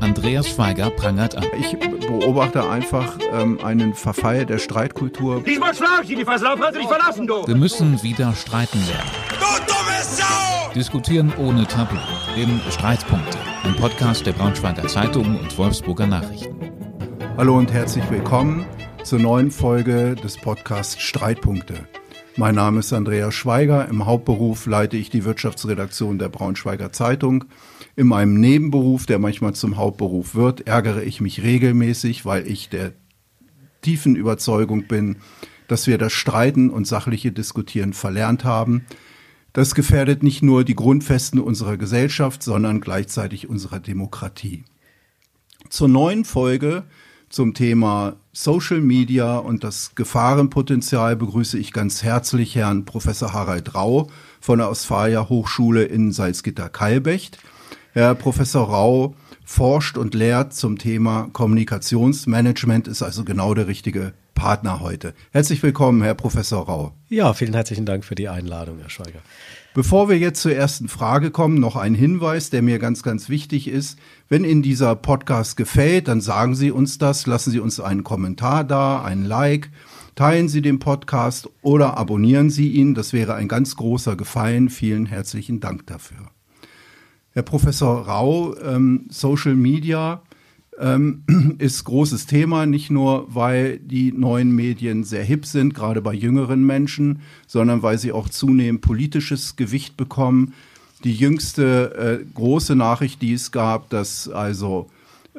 Andreas Schweiger prangert an. Ich beobachte einfach ähm, einen Verfall der Streitkultur. Diesmal schlag ich die kannst du dich verlassen, du! Wir müssen wieder streiten lernen. Du dumme Sau! Diskutieren ohne Tabu. Im Streitpunkte. Ein Podcast der Braunschweiger Zeitung und Wolfsburger Nachrichten. Hallo und herzlich willkommen zur neuen Folge des Podcasts Streitpunkte. Mein Name ist Andreas Schweiger. Im Hauptberuf leite ich die Wirtschaftsredaktion der Braunschweiger Zeitung. In meinem Nebenberuf, der manchmal zum Hauptberuf wird, ärgere ich mich regelmäßig, weil ich der tiefen Überzeugung bin, dass wir das Streiten und sachliche Diskutieren verlernt haben. Das gefährdet nicht nur die Grundfesten unserer Gesellschaft, sondern gleichzeitig unserer Demokratie. Zur neuen Folge zum Thema Social Media und das Gefahrenpotenzial begrüße ich ganz herzlich Herrn Professor Harald Rau von der Ostfalia Hochschule in Salzgitter-Kalbecht. Herr Professor Rau forscht und lehrt zum Thema Kommunikationsmanagement, ist also genau der richtige Partner heute. Herzlich willkommen, Herr Professor Rau. Ja, vielen herzlichen Dank für die Einladung, Herr Schweiger. Bevor wir jetzt zur ersten Frage kommen, noch ein Hinweis, der mir ganz, ganz wichtig ist. Wenn Ihnen dieser Podcast gefällt, dann sagen Sie uns das, lassen Sie uns einen Kommentar da, ein Like, teilen Sie den Podcast oder abonnieren Sie ihn. Das wäre ein ganz großer Gefallen. Vielen herzlichen Dank dafür. Herr Professor Rau, ähm, Social Media ähm, ist großes Thema, nicht nur weil die neuen Medien sehr hip sind, gerade bei jüngeren Menschen, sondern weil sie auch zunehmend politisches Gewicht bekommen. Die jüngste äh, große Nachricht, die es gab, dass also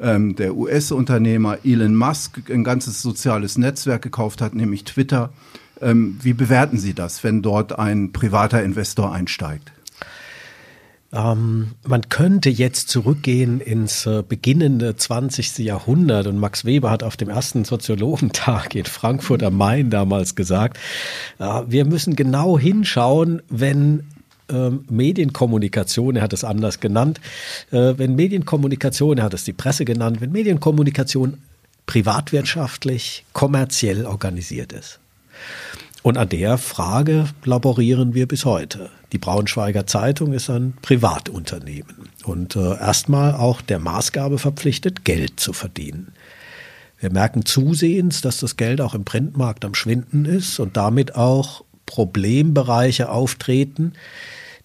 ähm, der US-Unternehmer Elon Musk ein ganzes soziales Netzwerk gekauft hat, nämlich Twitter. Ähm, wie bewerten Sie das, wenn dort ein privater Investor einsteigt? Ähm, man könnte jetzt zurückgehen ins äh, beginnende 20. Jahrhundert und Max Weber hat auf dem ersten Soziologentag in Frankfurt am Main damals gesagt, äh, wir müssen genau hinschauen, wenn ähm, Medienkommunikation, er hat es anders genannt, äh, wenn Medienkommunikation, er hat es die Presse genannt, wenn Medienkommunikation privatwirtschaftlich, kommerziell organisiert ist. Und an der Frage laborieren wir bis heute. Die Braunschweiger Zeitung ist ein Privatunternehmen und äh, erstmal auch der Maßgabe verpflichtet, Geld zu verdienen. Wir merken zusehends, dass das Geld auch im Printmarkt am Schwinden ist und damit auch Problembereiche auftreten,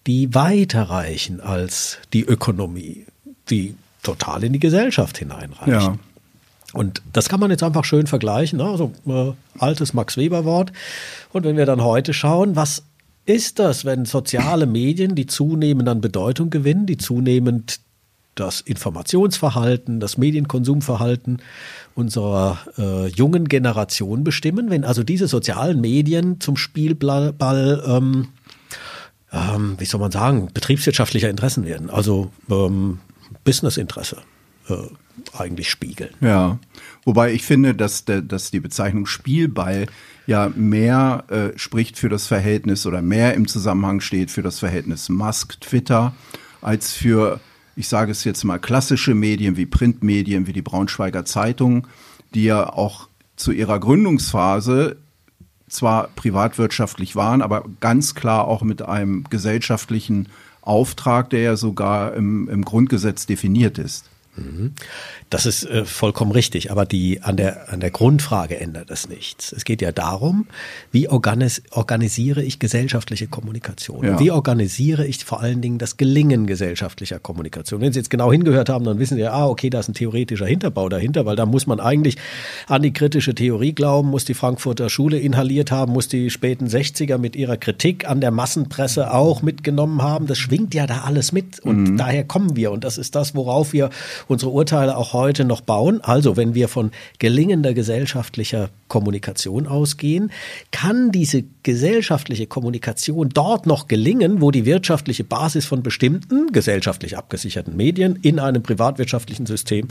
die weiter reichen als die Ökonomie, die total in die Gesellschaft hineinreichen. Ja. Und das kann man jetzt einfach schön vergleichen, ne? also äh, altes Max Weber Wort. Und wenn wir dann heute schauen, was ist das, wenn soziale Medien, die zunehmend an Bedeutung gewinnen, die zunehmend das Informationsverhalten, das Medienkonsumverhalten unserer äh, jungen Generation bestimmen, wenn also diese sozialen Medien zum Spielball, ähm, ähm, wie soll man sagen, betriebswirtschaftlicher Interessen werden, also ähm, Businessinteresse äh, eigentlich spiegeln. Ja, wobei ich finde, dass, der, dass die Bezeichnung Spielball ja mehr äh, spricht für das Verhältnis oder mehr im Zusammenhang steht für das Verhältnis Musk-Twitter als für, ich sage es jetzt mal, klassische Medien wie Printmedien, wie die Braunschweiger Zeitung, die ja auch zu ihrer Gründungsphase zwar privatwirtschaftlich waren, aber ganz klar auch mit einem gesellschaftlichen Auftrag, der ja sogar im, im Grundgesetz definiert ist. Das ist äh, vollkommen richtig, aber die, an, der, an der Grundfrage ändert es nichts. Es geht ja darum, wie organis, organisiere ich gesellschaftliche Kommunikation? Ja. Wie organisiere ich vor allen Dingen das Gelingen gesellschaftlicher Kommunikation? Wenn Sie jetzt genau hingehört haben, dann wissen Sie ja, ah, okay, da ist ein theoretischer Hinterbau dahinter, weil da muss man eigentlich an die kritische Theorie glauben, muss die Frankfurter Schule inhaliert haben, muss die späten 60er mit ihrer Kritik an der Massenpresse auch mitgenommen haben. Das schwingt ja da alles mit und mhm. daher kommen wir und das ist das, worauf wir unsere Urteile auch heute noch bauen. Also wenn wir von gelingender gesellschaftlicher Kommunikation ausgehen, kann diese gesellschaftliche Kommunikation dort noch gelingen, wo die wirtschaftliche Basis von bestimmten gesellschaftlich abgesicherten Medien in einem privatwirtschaftlichen System,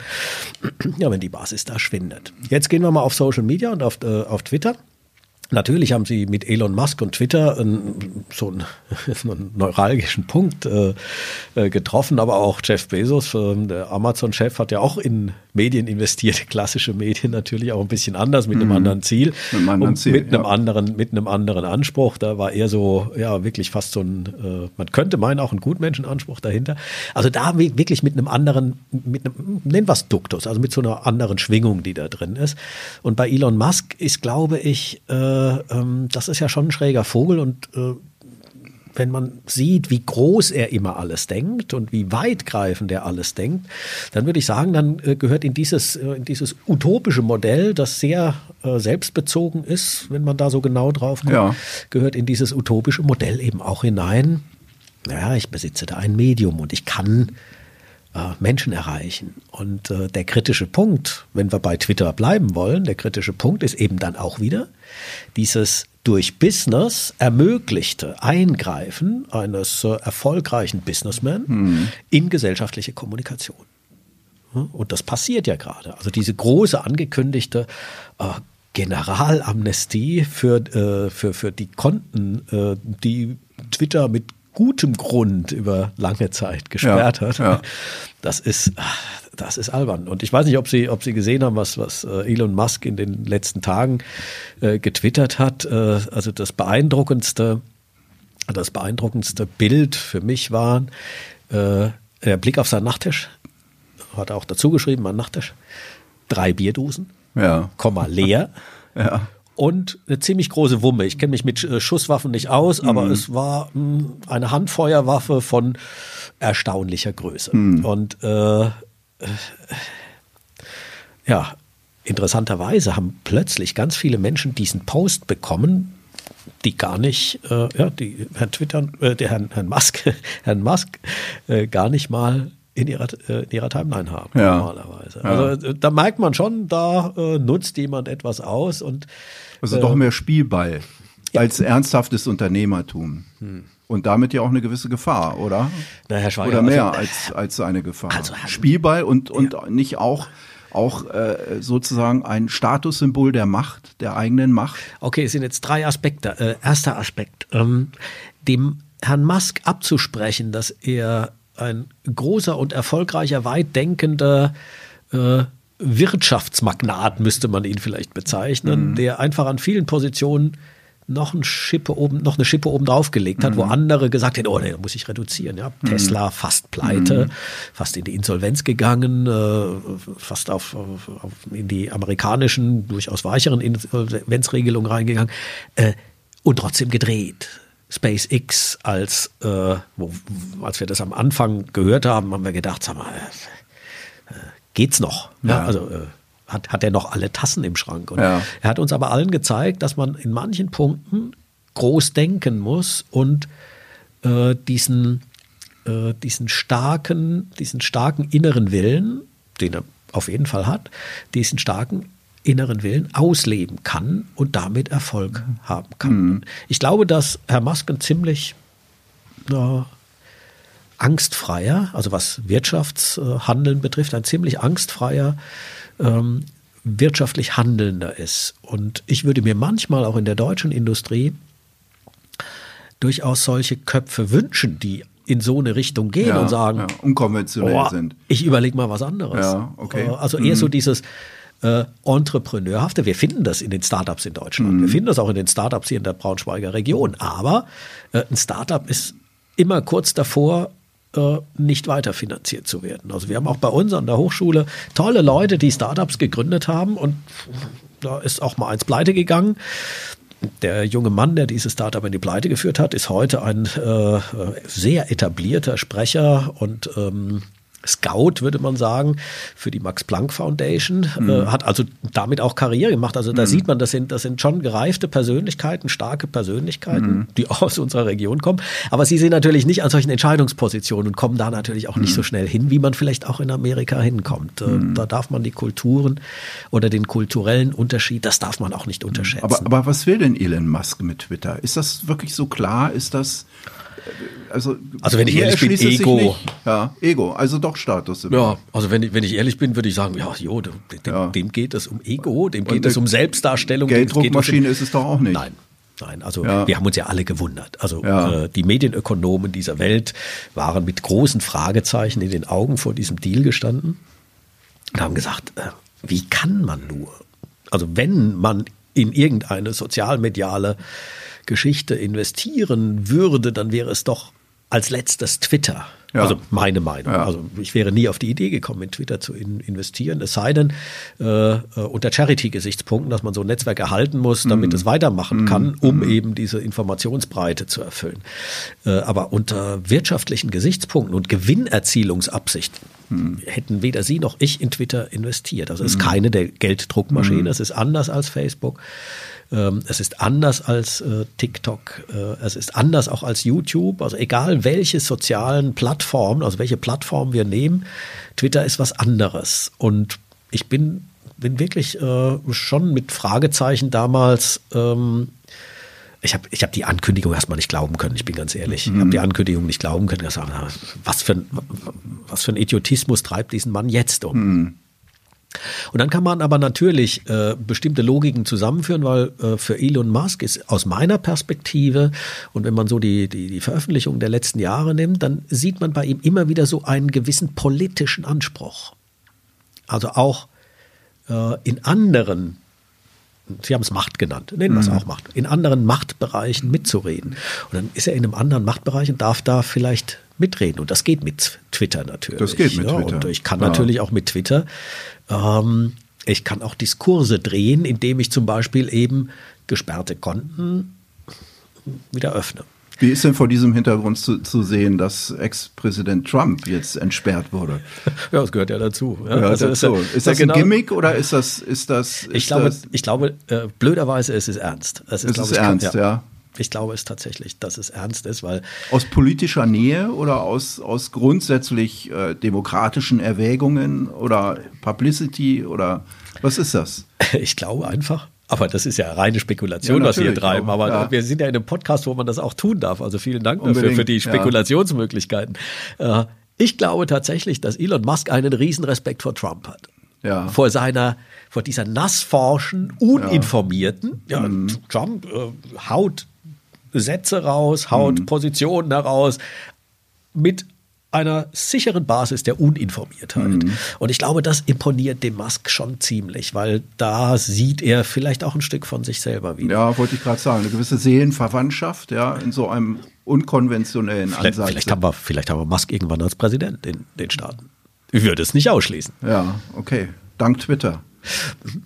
ja, wenn die Basis da schwindet. Jetzt gehen wir mal auf Social Media und auf, äh, auf Twitter. Natürlich haben sie mit Elon Musk und Twitter einen, so einen, einen neuralgischen Punkt äh, äh, getroffen, aber auch Jeff Bezos, äh, der Amazon-Chef, hat ja auch in Medien investiert, klassische Medien natürlich auch ein bisschen anders, mit einem mhm. anderen Ziel, mit einem anderen, Ziel, mit, einem ja. anderen mit einem anderen Anspruch. Da war er so, ja, wirklich fast so ein, äh, man könnte meinen, auch ein Gutmenschenanspruch dahinter. Also da wirklich mit einem anderen, mit einem, nennen wir es Duktus, also mit so einer anderen Schwingung, die da drin ist. Und bei Elon Musk ist, glaube ich, äh, ähm, das ist ja schon ein schräger Vogel und äh, wenn man sieht, wie groß er immer alles denkt und wie weitgreifend er alles denkt, dann würde ich sagen, dann äh, gehört in dieses, äh, in dieses utopische Modell, das sehr äh, selbstbezogen ist, wenn man da so genau drauf kommt, ja. gehört in dieses utopische Modell eben auch hinein. Ja, ich besitze da ein Medium und ich kann Menschen erreichen. Und äh, der kritische Punkt, wenn wir bei Twitter bleiben wollen, der kritische Punkt ist eben dann auch wieder dieses durch Business ermöglichte Eingreifen eines äh, erfolgreichen Businessman hm. in gesellschaftliche Kommunikation. Und das passiert ja gerade. Also diese große angekündigte äh, Generalamnestie für, äh, für, für die Konten, äh, die Twitter mit gutem Grund über lange Zeit gesperrt ja, hat. Ja. Das ist, das ist albern. Und ich weiß nicht, ob Sie, ob Sie gesehen haben, was, was äh, Elon Musk in den letzten Tagen äh, getwittert hat. Äh, also das beeindruckendste, das beeindruckendste Bild für mich war äh, der Blick auf seinen Nachttisch. Hat er auch dazu geschrieben, mein Nachttisch. Drei Bierdosen, ja. Komma leer. Ja und eine ziemlich große Wumme. Ich kenne mich mit äh, Schusswaffen nicht aus, aber mhm. es war mh, hm, eine Handfeuerwaffe von erstaunlicher Größe. Mhm. Und äh, äh, ja, interessanterweise haben plötzlich ganz viele Menschen diesen Post bekommen, die gar nicht, äh, ja, die Herrn Twitter, äh, der Herrn, Herrn Musk, Herrn Musk gar nicht mal in ihrer, in ihrer Timeline haben, ja. normalerweise. Also da merkt man schon, da äh, nutzt jemand etwas aus und Also äh, doch mehr Spielball ja. als ernsthaftes Unternehmertum. Hm. Und damit ja auch eine gewisse Gefahr, oder? Na, Herr Schweiger, oder mehr also, als, als eine Gefahr. Also, Spielball und, und nicht auch auch äh, sozusagen ein Statussymbol der Macht, der eigenen Macht? Okay, es sind jetzt drei Aspekte. Äh, erster Aspekt, ähm, dem Herrn Musk abzusprechen, dass er ein großer und erfolgreicher, weit denkender äh, Wirtschaftsmagnat, müsste man ihn vielleicht bezeichnen, mhm. der einfach an vielen Positionen noch, ein Schippe oben, noch eine Schippe oben drauf gelegt hat, mhm. wo andere gesagt hätten, oh nee, da muss ich reduzieren. Ja? Mhm. Tesla fast pleite, mhm. fast in die Insolvenz gegangen, äh, fast auf, auf, in die amerikanischen, durchaus weicheren Insolvenzregelungen reingegangen äh, und trotzdem gedreht. SpaceX, als, äh, wo, als wir das am Anfang gehört haben, haben wir gedacht, sag mal, geht's noch? Ja. ja also äh, hat, hat er noch alle Tassen im Schrank? Und ja. er hat uns aber allen gezeigt, dass man in manchen Punkten groß denken muss und äh, diesen, äh, diesen starken, diesen starken inneren Willen, den er auf jeden Fall hat, diesen starken inneren Willen ausleben kann und damit Erfolg mhm. haben kann. Mhm. Ich glaube, dass Herr Masken ziemlich äh, angstfreier, also was Wirtschaftshandeln betrifft, ein ziemlich angstfreier ähm, wirtschaftlich Handelnder ist. Und ich würde mir manchmal auch in der deutschen Industrie durchaus solche Köpfe wünschen, die in so eine Richtung gehen ja, und sagen, ja, unkonventionell oh, sind. Ich überlege mal was anderes. Ja, okay. Äh, also eher mhm. so dieses äh, Entrepreneurhafte. Wir finden das in den Startups in Deutschland. Mhm. Wir finden das auch in den Startups hier in der Braunschweiger Region. Aber äh, ein Startup ist immer kurz davor, äh, nicht weiterfinanziert zu werden. Also wir haben auch bei uns an der Hochschule tolle Leute, die Startups gegründet haben und da ist auch mal eins pleite gegangen. Der junge Mann, der dieses Startup in die Pleite geführt hat, ist heute ein äh, sehr etablierter Sprecher und ähm, Scout, würde man sagen, für die Max Planck Foundation, mhm. äh, hat also damit auch Karriere gemacht. Also da mhm. sieht man, das sind, das sind schon gereifte Persönlichkeiten, starke Persönlichkeiten, mhm. die aus unserer Region kommen. Aber sie sind natürlich nicht an solchen Entscheidungspositionen und kommen da natürlich auch nicht mhm. so schnell hin, wie man vielleicht auch in Amerika hinkommt. Äh, mhm. da darf man die Kulturen oder den kulturellen Unterschied, das darf man auch nicht unterschätzen. Aber, aber was will denn Elon Musk mit Twitter? Ist das wirklich so klar? Ist das also, Also wenn ich ehrlich bin, Ego. Ja, Ego, also doch Status. Ja, also wenn ich, wenn ich ehrlich bin, würde ich sagen, ja, jo, dem, Ja. dem geht es um Ego, dem geht es um Selbstdarstellung. um- Gelddruckmaschine ist es doch auch nicht. Nein. Nein, also Ja. wir haben uns ja alle gewundert. Also Ja. äh, die Medienökonomen dieser Welt waren mit großen Fragezeichen in den Augen vor diesem Deal gestanden und haben gesagt, äh, wie kann man nur? Also wenn man in irgendeine sozialmediale Geschichte investieren würde, dann wäre es doch als letztes Twitter. Ja. Also meine Meinung. Ja. Also ich wäre nie auf die Idee gekommen, in Twitter zu in investieren. Es sei denn, äh, äh, unter Charity-Gesichtspunkten, dass man so ein Netzwerk erhalten muss, damit Mhm. es weitermachen kann, um eben diese Informationsbreite zu erfüllen. Äh, aber unter wirtschaftlichen Gesichtspunkten und Gewinnerzielungsabsichten Mhm. hätten weder Sie noch ich in Twitter investiert. Also es ist keine der Gelddruckmaschine, Mhm. es ist anders als Facebook. Ähm, Es ist anders als äh, TikTok, äh, es ist anders auch als YouTube. Also egal welche sozialen Plattformen, also welche Plattform wir nehmen, Twitter ist was anderes. Und ich bin, bin wirklich äh, schon mit Fragezeichen damals. Ähm, ich habe ich hab die Ankündigung erstmal nicht glauben können, ich bin ganz ehrlich. Ich habe die Ankündigung nicht glauben können. Gesagt, was, für ein, was für ein Idiotismus treibt diesen Mann jetzt um? Und dann kann man aber natürlich äh, bestimmte Logiken zusammenführen, weil äh, für Elon Musk ist aus meiner Perspektive und wenn man so die, die, die Veröffentlichungen der letzten Jahre nimmt, dann sieht man bei ihm immer wieder so einen gewissen politischen Anspruch. Also auch äh, in anderen, Sie haben es Macht genannt, nennen wir es auch Macht, in anderen Machtbereichen mitzureden. Und dann ist er in einem anderen Machtbereich und darf da vielleicht mitreden. Und das geht mit Twitter natürlich. Das geht mit ja, Twitter. Und ich kann Ja. natürlich auch mit Twitter, ähm, ich kann auch Diskurse drehen, indem ich zum Beispiel eben gesperrte Konten wieder öffne. Wie ist denn vor diesem Hintergrund zu, zu sehen, dass Ex-Präsident Trump jetzt entsperrt wurde? Ja, das gehört ja dazu. Ja, Ja, also dazu. ist ja- Ist das ja genau- ein Gimmick oder ist das, ist das, ist Ich glaube, das, ich glaube äh, blöderweise ist es ernst. Es Es glaube ist ich, ernst, ja. Ich glaube es tatsächlich, dass es ernst ist, weil aus politischer Nähe oder aus, aus grundsätzlich äh, demokratischen Erwägungen oder Publicity oder was ist das? ich glaube einfach, aber das ist ja reine Spekulation, Ja, was wir hier treiben. aber, Aber ja. wir sind ja in einem Podcast, wo man das auch tun darf. Also vielen Dank dafür für die ja. Spekulationsmöglichkeiten. Äh, Ich glaube tatsächlich, dass Elon Musk einen riesen Respekt vor Trump hat. Ja. Vor seiner, vor dieser nassforschen, uninformierten, ja, Mhm. Trump äh, haut Sätze raus, haut Mhm. Positionen heraus mit einer sicheren Basis der Uninformiertheit. Mhm. Und ich glaube, das imponiert dem Musk schon ziemlich, weil da sieht er vielleicht auch ein Stück von sich selber wieder. Ja, wollte ich gerade sagen, eine gewisse Seelenverwandtschaft, ja, in so einem unkonventionellen Vielleicht, Ansatz. vielleicht, haben wir, vielleicht haben wir Musk irgendwann als Präsident in den Staaten. Ich würde es nicht ausschließen. ja, okay. Dank Twitter.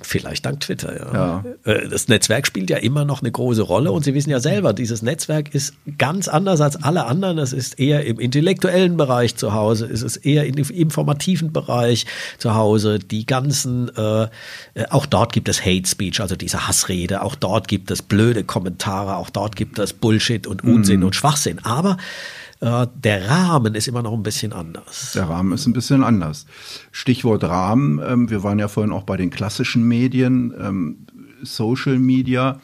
Vielleicht dank Twitter, ja. Ja. Äh, Das Netzwerk spielt ja immer noch eine große Rolle und Sie wissen ja selber, dieses Netzwerk ist ganz anders als alle anderen. Es ist eher im intellektuellen Bereich zu Hause, es ist eher im informativen Bereich zu Hause. Die ganzen, äh, äh, auch dort gibt es Hate Speech, also diese Hassrede, auch dort gibt es blöde Kommentare, auch dort gibt es Bullshit und Unsinn und Schwachsinn. Aber äh, der Rahmen ist immer noch ein bisschen anders. Der Rahmen ist ein bisschen anders. Stichwort Rahmen, ähm, wir waren ja vorhin auch bei den klassischen Medien, ähm, Social Media.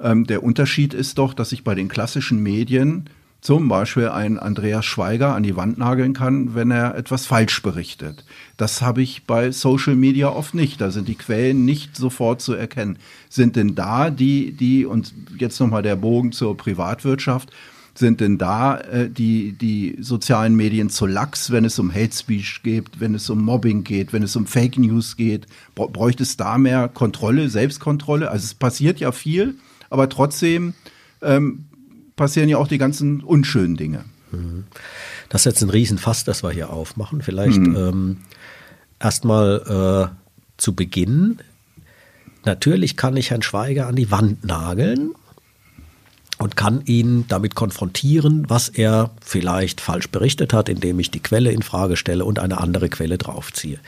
Ähm, der Unterschied ist doch, dass ich bei den klassischen Medien zum Beispiel einen Andreas Schweiger an die Wand nageln kann, wenn er etwas falsch berichtet. Das habe ich bei Social Media oft nicht. Da sind die Quellen nicht sofort zu erkennen. Sind denn da die, die, und jetzt nochmal der Bogen zur Privatwirtschaft, sind denn da äh, die, die sozialen Medien zu lax, wenn es um Hate Speech geht, wenn es um Mobbing geht, wenn es um Fake News geht? Br- Bräuchte es da mehr Kontrolle, Selbstkontrolle? Also es passiert ja viel, aber trotzdem ähm, passieren ja auch die ganzen unschönen Dinge. Das ist jetzt ein Riesenfass, das wir hier aufmachen. Vielleicht ähm, erstmal äh, zu Beginn. Natürlich kann ich Herrn Schweiger an die Wand nageln und kann ihn damit konfrontieren, was er vielleicht falsch berichtet hat, indem ich die Quelle in Frage stelle und eine andere Quelle draufziehe.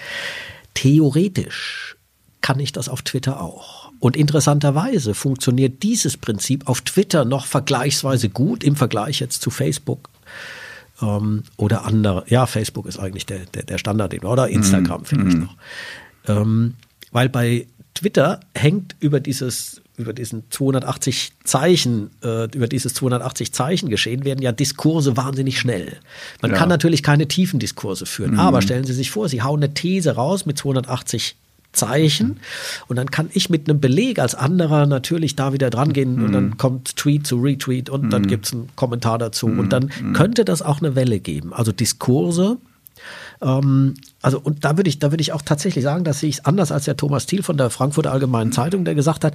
Theoretisch kann ich das auf Twitter auch. Und interessanterweise funktioniert dieses Prinzip auf Twitter noch vergleichsweise gut im Vergleich jetzt zu Facebook ähm, oder andere. Ja, Facebook ist eigentlich der, der, der Standard oder Instagram vielleicht noch. Ähm, weil bei Twitter hängt über dieses über diesen 280 Zeichen, äh, über dieses 280 Zeichen geschehen, werden ja Diskurse wahnsinnig schnell. Man Ja. kann natürlich keine tiefen Diskurse führen, aber stellen Sie sich vor, Sie hauen eine These raus mit 280 Zeichen und dann kann ich mit einem Beleg als anderer natürlich da wieder dran gehen und dann kommt Tweet zu Retweet und dann gibt's einen Kommentar dazu und dann könnte das auch eine Welle geben. Also Diskurse, ähm, also und da würde ich, da würde ich auch tatsächlich sagen, dass sehe ich es anders als der Thomas Thiel von der Frankfurter Allgemeinen Zeitung, der gesagt hat,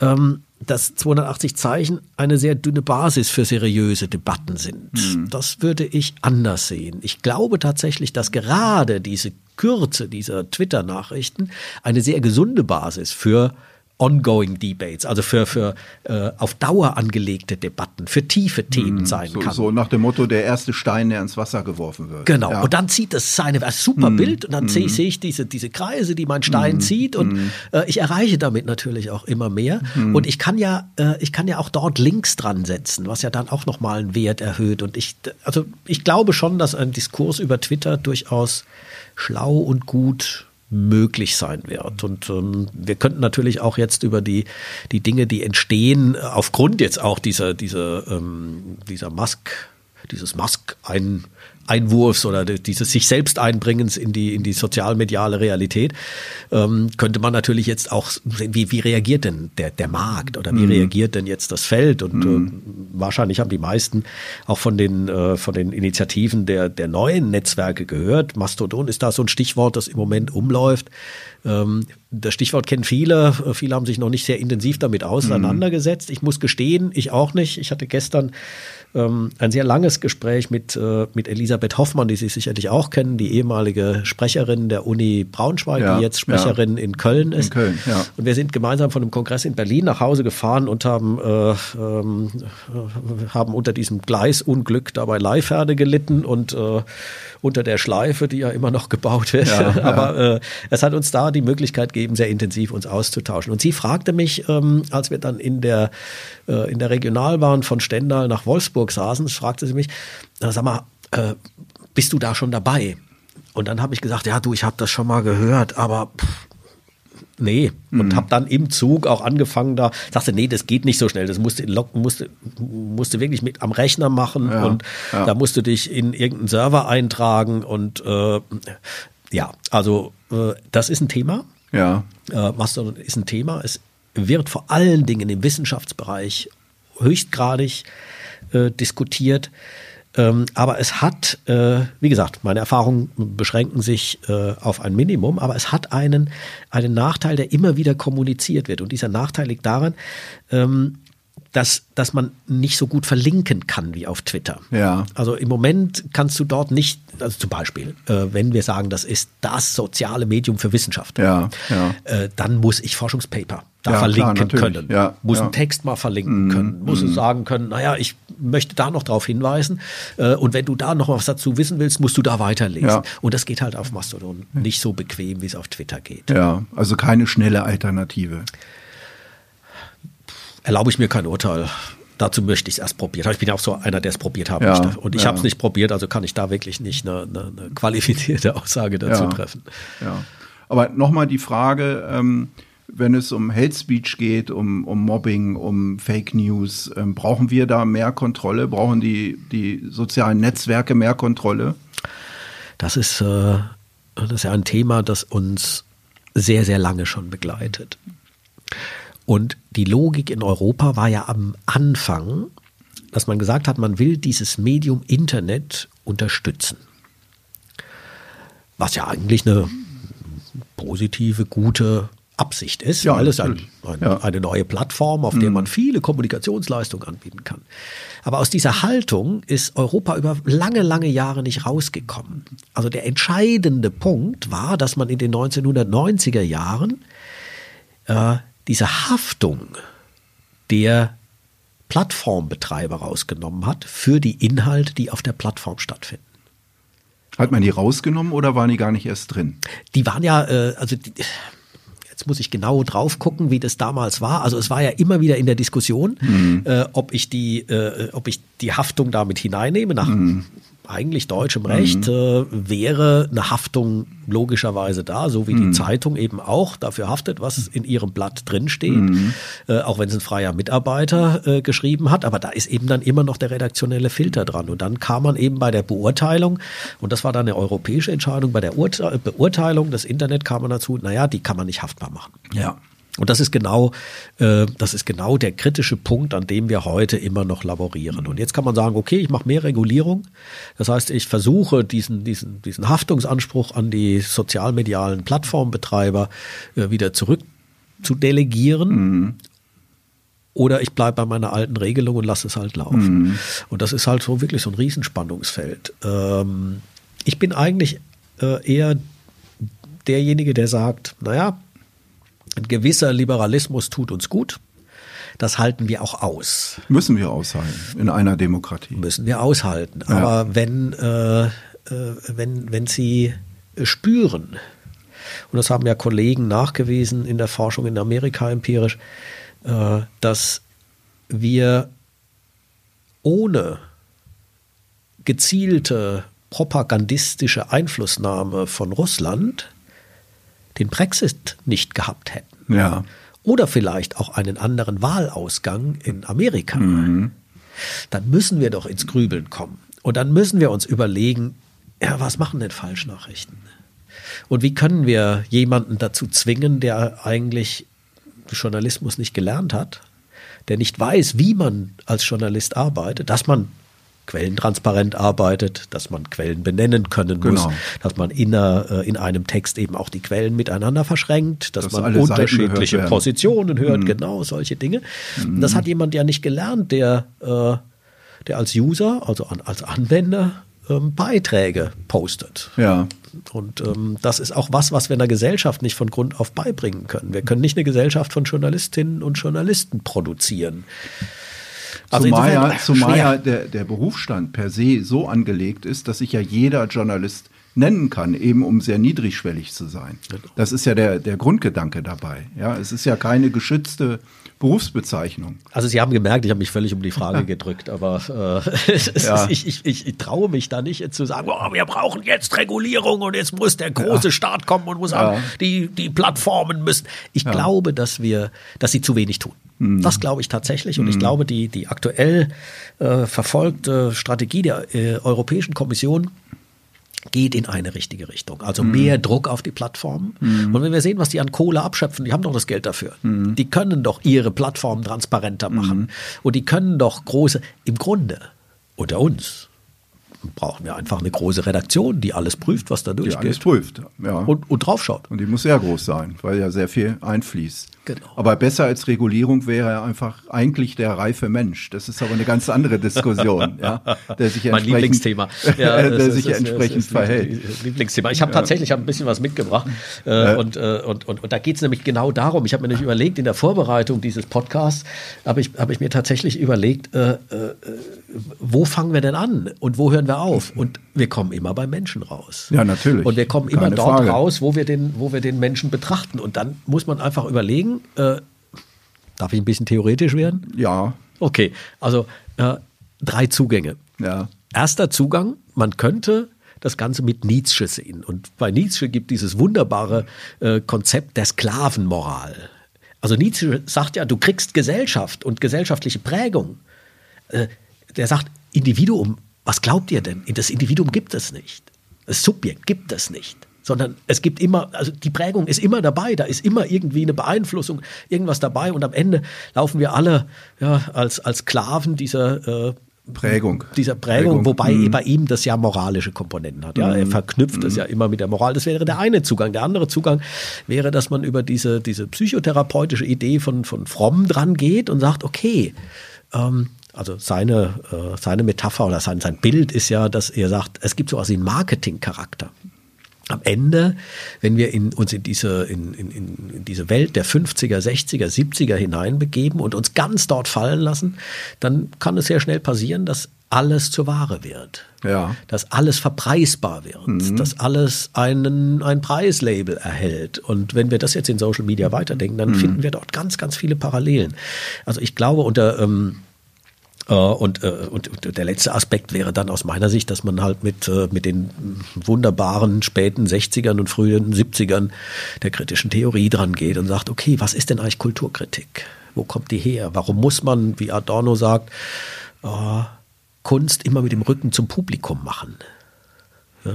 ähm, dass 280 Zeichen eine sehr dünne Basis für seriöse Debatten sind. Das würde ich anders sehen. Ich glaube tatsächlich, dass gerade diese Kürze dieser Twitter-Nachrichten eine sehr gesunde Basis für ongoing Debates, also für, für äh, auf Dauer angelegte Debatten, für tiefe Themen sein So, kann. so nach dem Motto, der erste Stein, der ins Wasser geworfen wird. Genau. Ja. Und dann zieht das seine ein super Bild und dann sehe ich, sehe ich diese, diese Kreise, die mein Stein zieht und äh, ich erreiche damit natürlich auch immer mehr. Und ich kann ja, äh, ich kann ja auch dort Links dran setzen, was ja dann auch nochmal einen Wert erhöht. Und ich, also ich glaube schon, dass ein Diskurs über Twitter durchaus schlau und gut möglich sein wird. Und ähm, wir könnten natürlich auch jetzt über die, die Dinge, die entstehen, aufgrund jetzt auch dieser, dieser, ähm, dieser Musk, dieses Musk ein, Einwurfs oder de- dieses sich selbst einbringens in die, in die sozialmediale Realität, ähm, könnte man natürlich jetzt auch sehen, wie, wie reagiert denn der, der Markt oder wie reagiert denn jetzt das Feld? Und äh, wahrscheinlich haben die meisten auch von den, äh, von den Initiativen der, der neuen Netzwerke gehört. Mastodon ist da so ein Stichwort, das im Moment umläuft. Ähm, das Stichwort kennen viele. Äh, Viele haben sich noch nicht sehr intensiv damit auseinandergesetzt. Ich muss gestehen, ich auch nicht. Ich hatte gestern ähm, ein sehr langes Gespräch mit, äh, mit Elisabeth Hoffmann, die Sie sicherlich auch kennen, die ehemalige Sprecherin der Uni Braunschweig, Ja, die jetzt Sprecherin in Köln ist. Köln, ja. Und wir sind gemeinsam von einem Kongress in Berlin nach Hause gefahren und haben, äh, ähm, äh, haben unter diesem Gleisunglück dabei Leihpferde gelitten und äh, unter der Schleife, die ja immer noch gebaut wird. Ja, ja. Aber äh, es hat uns da die Möglichkeit gegeben, sehr intensiv uns auszutauschen. Und sie fragte mich, ähm, als wir dann in der, äh, in der Regionalbahn von Stendal nach Wolfsburg saßen, fragte sie mich, na, sag mal, äh, bist du da schon dabei? Und dann habe ich gesagt, ja du, ich habe das schon mal gehört, aber pff, Nee, Mhm. und habe dann im Zug auch angefangen da, sagte, nee, das geht nicht so schnell, das musste, lock- musste, musste wirklich mit am Rechner machen Ja, und ja. da musst du dich in irgendeinen Server eintragen und äh, ja, also äh, das ist ein Thema. Ja. Äh, Mastodon ist ein Thema. Es wird vor allen Dingen im Wissenschaftsbereich höchstgradig äh, diskutiert. Ähm, aber es hat, äh, wie gesagt, meine Erfahrungen beschränken sich äh, auf ein Minimum, aber es hat einen, einen Nachteil, der immer wieder kommuniziert wird. Und dieser Nachteil liegt daran, ähm, dass, dass man nicht so gut verlinken kann wie auf Twitter. Ja. Also im Moment kannst du dort nicht, also zum Beispiel, äh, wenn wir sagen, das ist das soziale Medium für Wissenschaft, Ja, ja. Äh, dann muss ich Forschungspaper da Ja, verlinken klar, können, Ja, muss ja. Mhm, einen Text mal verlinken können, muss es sagen können, naja, ich möchte da noch drauf hinweisen äh, und wenn du da noch was dazu wissen willst, musst du da weiterlesen. Ja. Und das geht halt auf Mastodon nicht so bequem, wie es auf Twitter geht. Ja, also keine schnelle Alternative. Erlaube ich mir kein Urteil. Dazu möchte ich es erst probiert haben. Ich bin auch so einer, der es probiert haben Ja, möchte. Und ich ja. habe es nicht probiert, also kann ich da wirklich nicht eine, eine, eine qualifizierte Aussage dazu Ja. treffen. Ja. Aber nochmal die Frage, ähm, wenn es um Hate Speech geht, um, um Mobbing, um Fake News, ähm, brauchen wir da mehr Kontrolle? Brauchen die, die sozialen Netzwerke mehr Kontrolle? Das ist, äh, das ist ja ein Thema, das uns sehr, sehr lange schon begleitet. Und die Logik in Europa war ja am Anfang, dass man gesagt hat, man will dieses Medium Internet unterstützen. Was ja eigentlich eine positive, gute Absicht ist, Ja, weil es ein, ein, Ja. eine neue Plattform, auf der man viele Kommunikationsleistungen anbieten kann. Aber aus dieser Haltung ist Europa über lange, lange Jahre nicht rausgekommen. Also der entscheidende Punkt war, dass man in den 1990er Jahren äh, diese Haftung der Plattformbetreiber rausgenommen hat für die Inhalte, die auf der Plattform stattfinden. Hat man die rausgenommen oder waren die gar nicht erst drin? Die waren ja, äh, also die, jetzt muss ich genau drauf gucken, wie das damals war. Also es war ja immer wieder in der Diskussion, äh, ob ich die, äh, ob ich die Haftung damit hineinnehme nach eigentlich deutschem Recht äh, wäre eine Haftung logischerweise da, so wie die Zeitung eben auch dafür haftet, was in ihrem Blatt drinsteht, äh, auch wenn es ein freier Mitarbeiter äh, geschrieben hat. Aber da ist eben dann immer noch der redaktionelle Filter dran. Und dann kam man eben bei der Beurteilung, und das war dann eine europäische Entscheidung, bei der Urte Beurteilung des Internet kam man dazu, naja, die kann man nicht haftbar machen. Ja. Und das ist genau, äh, das ist genau der kritische Punkt, an dem wir heute immer noch laborieren. Und jetzt kann man sagen, okay, ich mache mehr Regulierung. Das heißt, ich versuche diesen, diesen, diesen Haftungsanspruch an die sozialmedialen Plattformbetreiber äh, wieder zurück zu delegieren. Oder ich bleibe bei meiner alten Regelung und lasse es halt laufen. Und das ist halt so wirklich so ein Riesenspannungsfeld. Ähm, ich bin eigentlich äh, eher derjenige, der sagt, naja, ein gewisser Liberalismus tut uns gut. Das halten wir auch aus. Müssen wir aushalten in einer Demokratie. Müssen wir aushalten. Aber wenn, äh, äh, wenn, wenn Sie spüren, und das haben ja Kollegen nachgewiesen in der Forschung in Amerika empirisch, äh, dass wir ohne gezielte propagandistische Einflussnahme von Russland den Brexit nicht gehabt hätten. Ja. Oder vielleicht auch einen anderen Wahlausgang in Amerika. Dann müssen wir doch ins Grübeln kommen. Und dann müssen wir uns überlegen, ja, was machen denn Falschnachrichten? Und wie können wir jemanden dazu zwingen, der eigentlich Journalismus nicht gelernt hat, der nicht weiß, wie man als Journalist arbeitet, dass man quellentransparent arbeitet, dass man Quellen benennen können muss, Genau. dass man in, einer, äh, in einem Text eben auch die Quellen miteinander verschränkt, dass, Dass man unterschiedliche werden. Positionen hört, genau solche Dinge. Das hat jemand ja nicht gelernt, der, äh, der als User, also an, als Anwender ähm, Beiträge postet. Ja. Und ähm, das ist auch was, was wir einer Gesellschaft nicht von Grund auf beibringen können. Wir können nicht eine Gesellschaft von Journalistinnen und Journalisten produzieren. Also zumal ja, zumal ja der, der Berufsstand per se so angelegt ist, dass sich ja jeder Journalist nennen kann, eben um sehr niedrigschwellig zu sein. Das ist ja der, der Grundgedanke dabei. Ja, es ist ja keine geschützte Berufsbezeichnung. Also Sie haben gemerkt, ich habe mich völlig um die Frage gedrückt, aber äh, es ist, Ja. ich, ich, ich, ich traue mich da nicht zu sagen, oh, wir brauchen jetzt Regulierung und jetzt muss der große Staat kommen und muss Ja. die, die Plattformen müssen. Ich glaube, dass wir, dass sie zu wenig tun. Mhm. Das glaube ich tatsächlich und ich glaube, die, die aktuell äh, verfolgte Strategie der äh, Europäischen Kommission geht in eine richtige Richtung. Also Mhm. mehr Druck auf die Plattformen. Und wenn wir sehen, was die an Kohle abschöpfen, die haben doch das Geld dafür. Mhm. Die können doch ihre Plattformen transparenter machen. Und die können doch große, im Grunde, unter uns, brauchen wir einfach eine große Redaktion, die alles prüft, was da Die alles durchgeht. prüft. Ja. Und, und draufschaut. Und die muss sehr groß sein, weil ja sehr viel einfließt. Genau. Aber besser als Regulierung wäre ja einfach eigentlich der reife Mensch. Das ist aber eine ganz andere Diskussion, ja, der sich mein Lieblingsthema. der das ist- sich ist- entsprechend ist verhält. Lieblingsthema. Ich habe tatsächlich hab ein bisschen was mitgebracht äh, und, äh, und, und, und da geht es nämlich genau darum. Ich habe mir nämlich überlegt, in der Vorbereitung dieses Podcasts habe ich, hab ich mir tatsächlich überlegt, äh, äh, wo fangen wir denn an und wo hören wir auf? Und wir kommen immer beim Menschen raus. Ja, natürlich. Und wir kommen immer Keine dort Frage. raus, wo wir, den, wo wir den Menschen betrachten. Und dann muss man einfach überlegen, äh, darf ich ein bisschen theoretisch werden? Ja, Okay, also äh, drei Zugänge. ja. Erster Zugang, man könnte das Ganze mit Nietzsche sehen. Und bei Nietzsche gibt dieses wunderbare äh, Konzept der Sklavenmoral. Also Nietzsche sagt ja, du kriegst Gesellschaft und gesellschaftliche Prägung. Äh, der sagt, Individuum, was glaubt ihr denn? Das Individuum gibt es nicht. Das Subjekt gibt es nicht. Sondern es gibt immer, also die Prägung ist immer dabei, da ist immer irgendwie eine Beeinflussung, irgendwas dabei und am Ende laufen wir alle ja, als, als Sklaven dieser äh, Prägung. dieser Prägung, Prägung, wobei mhm. bei ihm das ja moralische Komponenten hat. Ja, er verknüpft es ja immer mit der Moral. Das wäre der eine Zugang. Der andere Zugang wäre, dass man über diese, diese psychotherapeutische Idee von, von Fromm dran geht und sagt, okay, ähm, also seine, äh, seine Metapher oder sein, sein Bild ist ja, dass er sagt, es gibt sowas wie einen Marketingcharakter. Am Ende, wenn wir in, uns in diese, in, in, in diese Welt der 50er, 60er, 70er hineinbegeben und uns ganz dort fallen lassen, dann kann es sehr schnell passieren, dass alles zur Ware wird. Ja. Dass alles verpreisbar wird, dass alles einen, ein Preislabel erhält. Und wenn wir das jetzt in Social Media weiterdenken, dann finden wir dort ganz, ganz viele Parallelen. Also ich glaube, unter, ähm, Äh, und, äh, und der letzte Aspekt wäre dann aus meiner Sicht, dass man halt mit, äh, mit den wunderbaren späten 60ern und frühen 70ern der kritischen Theorie dran geht und sagt, okay, was ist denn eigentlich Kulturkritik? Wo kommt die her? Warum muss man, wie Adorno sagt, Kunst immer mit dem Rücken zum Publikum machen?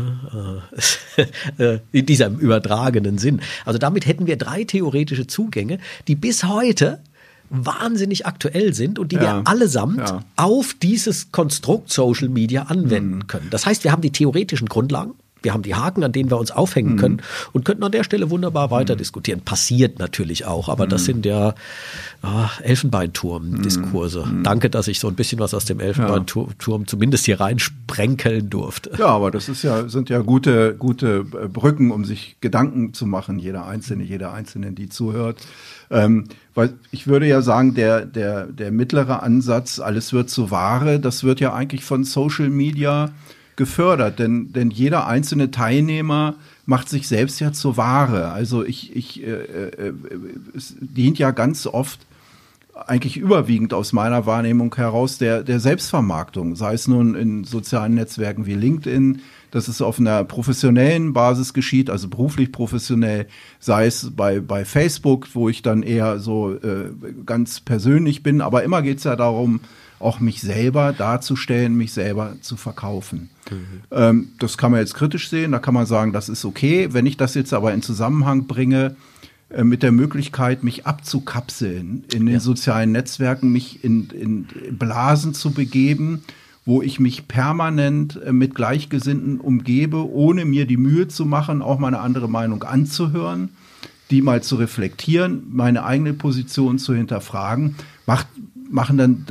in diesem übertragenen Sinn. Also damit hätten wir drei theoretische Zugänge, die bis heute wahnsinnig aktuell sind und die ja, wir allesamt ja. auf dieses Konstrukt Social Media anwenden mhm. können. Das heißt, wir haben die theoretischen Grundlagen, wir haben die Haken, an denen wir uns aufhängen mhm. können und könnten an der Stelle wunderbar weiter mhm. diskutieren. Passiert natürlich auch, aber das mhm. sind ja ah, Elfenbeinturm-Diskurse. Mhm. Danke, dass ich so ein bisschen was aus dem Elfenbeinturm zumindest hier reinsprenkeln durfte. Ja, aber das ist ja, sind ja gute, gute Brücken, um sich Gedanken zu machen, jeder Einzelne, jeder Einzelne, die zuhört. Ähm, weil ich würde ja sagen, der, der, der mittlere Ansatz, alles wird zu Ware, das wird ja eigentlich von Social Media gefördert, denn, denn jeder einzelne Teilnehmer macht sich selbst ja zur Ware. Also ich, ich äh, äh, es dient ja ganz oft eigentlich überwiegend aus meiner Wahrnehmung heraus der, der Selbstvermarktung, sei es nun in sozialen Netzwerken wie LinkedIn, dass es auf einer professionellen Basis geschieht, also beruflich professionell, sei es bei, bei Facebook, wo ich dann eher so äh, ganz persönlich bin, aber immer geht es ja darum, auch mich selber darzustellen, mich selber zu verkaufen. Mhm. Ähm, das kann man jetzt kritisch sehen, da kann man sagen, das ist okay. Wenn ich das jetzt aber in Zusammenhang bringe äh, mit der Möglichkeit, mich abzukapseln in den ja. sozialen Netzwerken, mich in, in Blasen zu begeben, wo ich mich permanent äh, mit Gleichgesinnten umgebe, ohne mir die Mühe zu machen, auch meine andere Meinung anzuhören, die mal zu reflektieren, meine eigene Position zu hinterfragen, macht, machen dann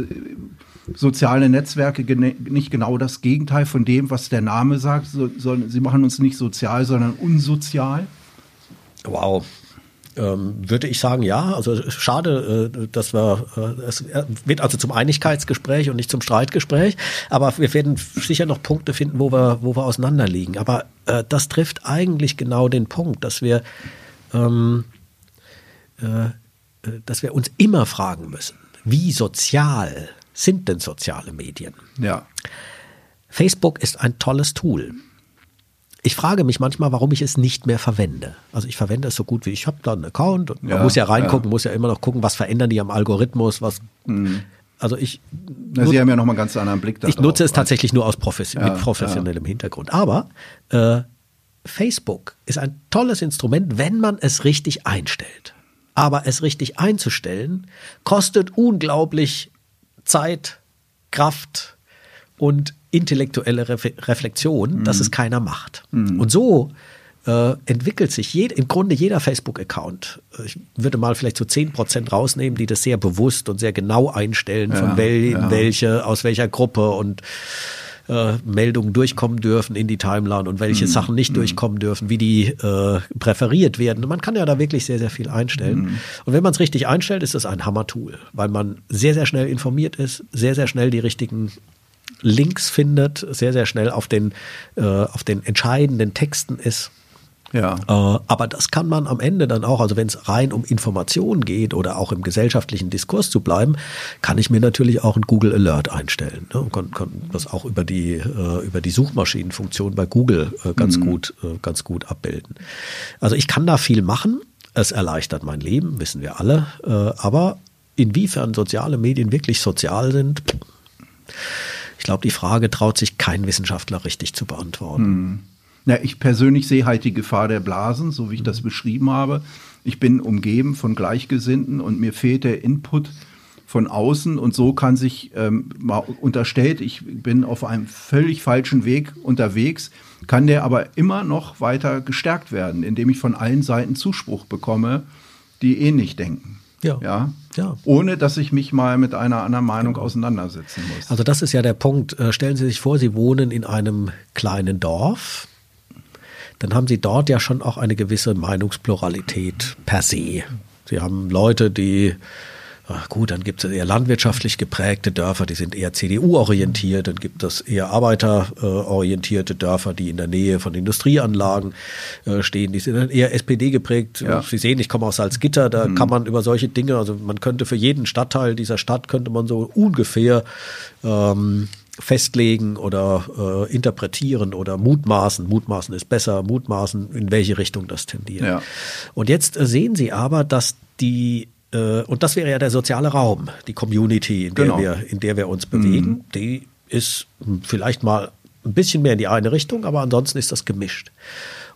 soziale Netzwerke nicht genau das Gegenteil von dem, was der Name sagt, sondern sie machen uns nicht sozial, sondern unsozial. Wow, ähm, würde ich sagen, ja. Also schade, äh, dass wir, äh, es wird also zum Einigkeitsgespräch und nicht zum Streitgespräch. Aber wir werden sicher noch Punkte finden, wo wir, wo wir auseinanderliegen. Aber äh, das trifft eigentlich genau den Punkt, dass wir, ähm, äh, äh dass wir uns immer fragen müssen, wie sozial sind denn soziale Medien? Ja. Facebook ist ein tolles Tool. Ich frage mich manchmal, warum ich es nicht mehr verwende. Also ich verwende es so gut wie ich habe da einen Account und man ja, muss ja reingucken, ja. muss ja immer noch gucken, was verändern die am Algorithmus, was mhm. also ich Na, Sie haben ja noch mal einen ganz anderen Blick darauf. Ich nutze es tatsächlich nur aus Profes ja, mit professionellem Hintergrund, aber äh, Facebook ist ein tolles Instrument, wenn man es richtig einstellt. Aber es richtig einzustellen kostet unglaublich Zeit, Kraft und intellektuelle Re Reflexion, mhm. dass es keiner macht. Mhm. Und so äh, entwickelt sich jed, im Grunde jeder Facebook-Account. Ich würde mal vielleicht so zehn Prozent rausnehmen, die das sehr bewusst und sehr genau einstellen, ja, von wel ja. welche, aus welcher Gruppe und äh, Meldungen durchkommen dürfen in die Timeline und welche mhm. Sachen nicht mhm. durchkommen dürfen, wie die äh, präferiert werden. Man kann ja da wirklich sehr, sehr viel einstellen. Mhm. Und wenn man es richtig einstellt, ist es ein Hammer-Tool, weil man sehr, sehr schnell informiert ist, sehr, sehr schnell die richtigen Links findet, sehr, sehr schnell auf den, äh, auf den entscheidenden Texten ist. Ja. Äh, aber das kann man am Ende dann auch, also wenn es rein um Informationen geht oder auch im gesellschaftlichen Diskurs zu bleiben, kann ich mir natürlich auch ein Google Alert einstellen. Ne? Und kann, kann das auch über die, äh, über die Suchmaschinenfunktion bei Google äh, ganz mhm. gut, ganz gut abbilden. Also ich kann da viel machen. Es erleichtert mein Leben, wissen wir alle. Aber inwiefern soziale Medien wirklich sozial sind, ich glaube, die Frage traut sich kein Wissenschaftler richtig zu beantworten. Hm. Ja, ich persönlich sehe halt die Gefahr der Blasen, so wie ich das beschrieben habe. Ich bin umgeben von Gleichgesinnten und mir fehlt der Input von außen und so kann sich ähm, mal unterstellt, ich bin auf einem völlig falschen Weg unterwegs, kann der aber immer noch weiter gestärkt werden, indem ich von allen Seiten Zuspruch bekomme, die ähnlich denken. Ja. ja. Ja. Ohne dass ich mich mal mit einer anderen Meinung genau. auseinandersetzen muss. Also das ist ja der Punkt. Äh, stellen Sie sich vor, Sie wohnen in einem kleinen Dorf. Dann haben Sie dort ja schon auch eine gewisse Meinungspluralität per se. Sie haben Leute, die Ach gut, dann gibt es eher landwirtschaftlich geprägte Dörfer, die sind eher CDU-orientiert. Dann gibt es eher arbeiterorientierte Dörfer, die in der Nähe von Industrieanlagen äh, stehen. Die sind dann eher SPD geprägt. Ja. Sie sehen, ich komme aus Salzgitter, da kann man über solche Dinge, also man könnte für jeden Stadtteil dieser Stadt, könnte man so ungefähr ähm, festlegen oder äh, interpretieren oder mutmaßen. Mutmaßen ist besser, mutmaßen, in welche Richtung das tendiert. Ja. Und jetzt äh, sehen Sie aber, dass die äh, und das wäre ja der soziale Raum, die Community, in der, Genau. wir, in der wir uns bewegen, die ist vielleicht mal ein bisschen mehr in die eine Richtung, aber ansonsten ist das gemischt.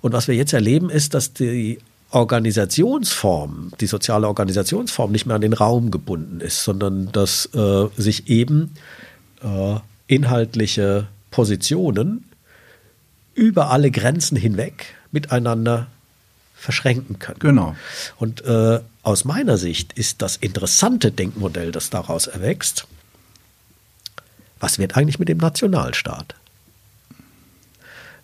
Und was wir jetzt erleben, ist, dass die Organisationsform, die soziale Organisationsform nicht mehr an den Raum gebunden ist, sondern dass äh, sich eben äh, inhaltliche Positionen über alle Grenzen hinweg miteinander verschränken können. Genau. Und äh, aus meiner Sicht ist das interessante Denkmodell, das daraus erwächst, was wird eigentlich mit dem Nationalstaat?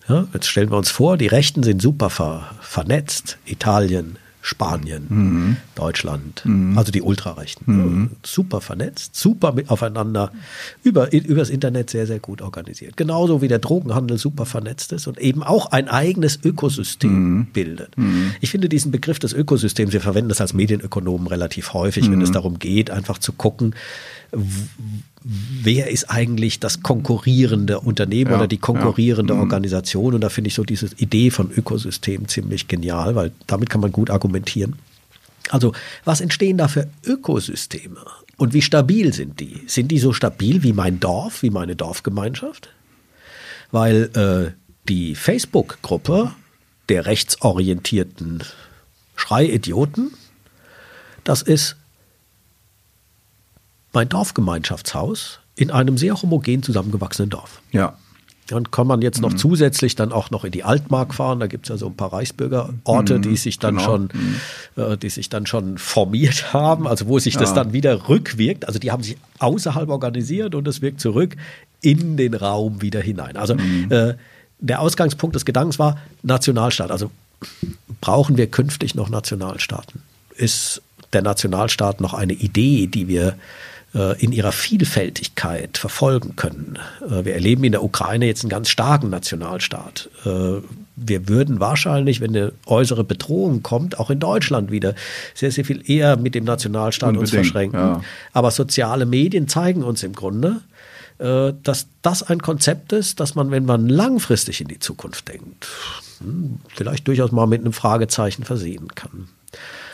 Ja, jetzt stellen wir uns vor, die Rechten sind super ver vernetzt. Italien, Spanien, Deutschland, also die Ultrarechten. Super vernetzt, super aufeinander über, übers Internet sehr, sehr gut organisiert. Genauso wie der Drogenhandel super vernetzt ist und eben auch ein eigenes Ökosystem bildet. Ich finde diesen Begriff des Ökosystems, wir verwenden das als Medienökonomen relativ häufig, wenn es darum geht, einfach zu gucken, wer ist eigentlich das konkurrierende Unternehmen Ja, oder die konkurrierende ja. Mhm. Organisation. Und da finde ich so diese Idee von Ökosystem ziemlich genial, weil damit kann man gut argumentieren. Also, was entstehen da für Ökosysteme? Und wie stabil sind die? Sind die so stabil wie mein Dorf, wie meine Dorfgemeinschaft? Weil äh, die Facebook-Gruppe der rechtsorientierten Schreiidioten, das ist mein Dorfgemeinschaftshaus in einem sehr homogen zusammengewachsenen Dorf. Ja. Dann kann man jetzt Mhm. noch zusätzlich dann auch noch in die Altmark fahren. Da gibt es ja so ein paar Reichsbürgerorte, die sich dann genau. schon, äh, die sich dann schon formiert haben, also wo sich das Ja. dann wieder rückwirkt. Also die haben sich außerhalb organisiert und es wirkt zurück in den Raum wieder hinein. Also Mhm. äh, der Ausgangspunkt des Gedankens war Nationalstaat. Also brauchen wir künftig noch Nationalstaaten? Ist der Nationalstaat noch eine Idee, die wir in ihrer Vielfältigkeit verfolgen können? Äh, wir erleben in der Ukraine jetzt einen ganz starken Nationalstaat. Äh, wir würden wahrscheinlich, wenn eine äußere Bedrohung kommt, auch in Deutschland wieder sehr, sehr viel eher mit dem Nationalstaat uns Unbedingt, verschränken. ja. Aber soziale Medien zeigen uns im Grunde, äh, dass das ein Konzept ist, dass man, wenn man langfristig in die Zukunft denkt, hm, vielleicht durchaus mal mit einem Fragezeichen versehen kann.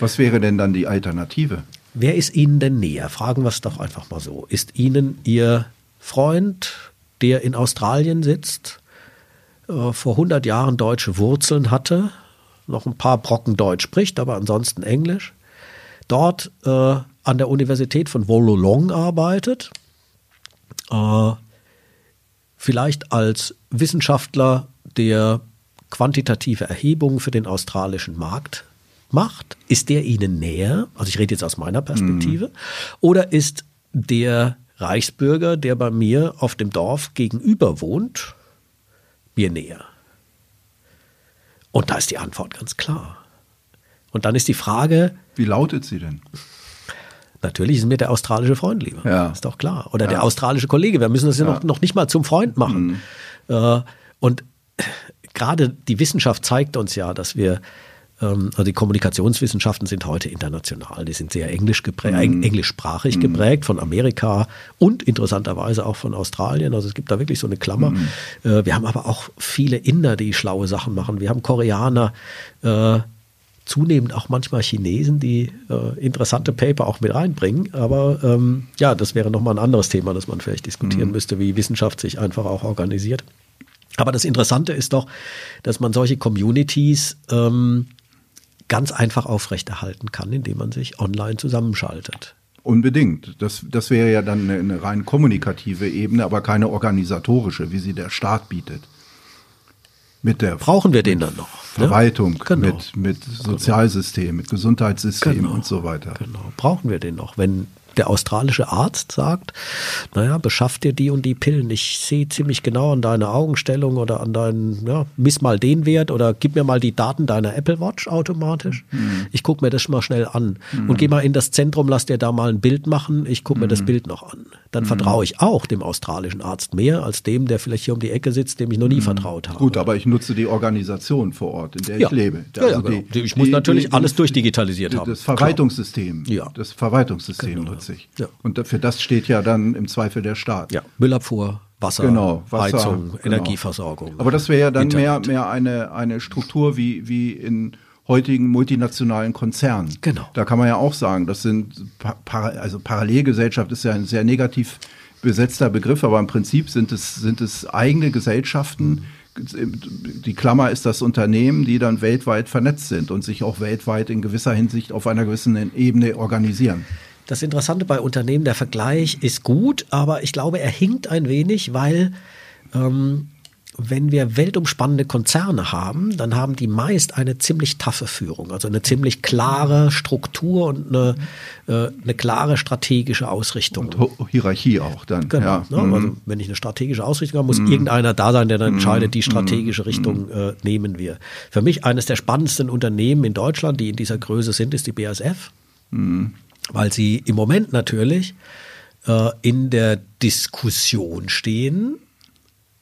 Was wäre denn dann die Alternative? Wer ist Ihnen denn näher? Fragen wir es doch einfach mal so. Ist Ihnen Ihr Freund, der in Australien sitzt, äh, vor 100 Jahren deutsche Wurzeln hatte, noch ein paar Brocken Deutsch spricht, aber ansonsten Englisch, dort äh, an der Universität von Wollongong arbeitet, äh, vielleicht als Wissenschaftler, der quantitative Erhebungen für den australischen Markt macht? Ist der Ihnen näher? Also ich rede jetzt aus meiner Perspektive. Oder ist der Reichsbürger, der bei mir auf dem Dorf gegenüber wohnt, mir näher? Und da ist die Antwort ganz klar. Und dann ist die Frage, Wie lautet sie denn? Natürlich ist mir der australische Freund lieber. Ja. Ist doch klar. Oder der australische Kollege. Wir müssen das ja, Noch, noch nicht mal zum Freund machen. Äh, und gerade die Wissenschaft zeigt uns ja, dass wir, also die Kommunikationswissenschaften sind heute international. Die sind sehr englisch geprägt, eng- englischsprachig geprägt von Amerika und interessanterweise auch von Australien. Also es gibt da wirklich so eine Klammer. Äh, wir haben aber auch viele Inder, die schlaue Sachen machen. Wir haben Koreaner, äh, zunehmend auch manchmal Chinesen, die äh, interessante Paper auch mit reinbringen. Aber ähm, ja, das wäre nochmal ein anderes Thema, das man vielleicht diskutieren müsste, wie Wissenschaft sich einfach auch organisiert. Aber das Interessante ist doch, dass man solche Communities ähm, ganz einfach aufrechterhalten kann, indem man sich online zusammenschaltet. Unbedingt. Das, das wäre ja dann eine, eine rein kommunikative Ebene, aber keine organisatorische, wie sie der Staat bietet. Mit der Brauchen wir den dann noch? ne? Verwaltung, Genau. mit, mit Sozialsystem, mit Gesundheitssystem Genau. und so weiter. Genau. Brauchen wir den noch, wenn der australische Arzt sagt, naja, beschaff dir die und die Pillen. Ich sehe ziemlich genau an deiner Augenstellung oder an deinen, ja, miss mal den Wert oder gib mir mal die Daten deiner Apple Watch automatisch. Mhm. Ich gucke mir das schon mal schnell an mhm. und geh mal in das Zentrum, lass dir da mal ein Bild machen. Ich gucke mir das mhm. Bild noch an. Dann mhm. vertraue ich auch dem australischen Arzt mehr als dem, der vielleicht hier um die Ecke sitzt, dem ich noch nie mhm. vertraut habe. Gut, aber ich nutze die Organisation vor Ort, in der ja. ich lebe. Also ja, genau. die, ich muss die, natürlich die, alles durchdigitalisiert haben. Das Verwaltungssystem. Ja. Das Verwaltungssystem genau. Nutze ich. Ja. Und für das steht ja dann im Zweifel der Staat. Ja, Müllabfuhr, Wasser, genau, Wasser Heizung, genau. Energieversorgung. Aber das wäre ja dann mehr, mehr eine, eine Struktur wie, wie in heutigen multinationalen Konzernen. Genau. Da kann man ja auch sagen, das sind, also Parallelgesellschaft ist ja ein sehr negativ besetzter Begriff, aber im Prinzip sind es, sind es eigene Gesellschaften, die Klammer ist das Unternehmen, die dann weltweit vernetzt sind und sich auch weltweit in gewisser Hinsicht auf einer gewissen Ebene organisieren. Das Interessante bei Unternehmen, der Vergleich ist gut, aber ich glaube, er hinkt ein wenig, weil ähm, wenn wir weltumspannende Konzerne haben, dann haben die meist eine ziemlich taffe Führung, also eine ziemlich klare Struktur und eine, äh, eine klare strategische Ausrichtung. Und Hierarchie auch dann. Genau. Ja. Ne? Mhm. Also wenn ich eine strategische Ausrichtung habe, muss mhm. irgendeiner da sein, der dann mhm. entscheidet, die strategische mhm. Richtung äh, nehmen wir. Für mich eines der spannendsten Unternehmen in Deutschland, die in dieser Größe sind, ist die BASF, mhm. Weil sie im Moment natürlich äh, in der Diskussion stehen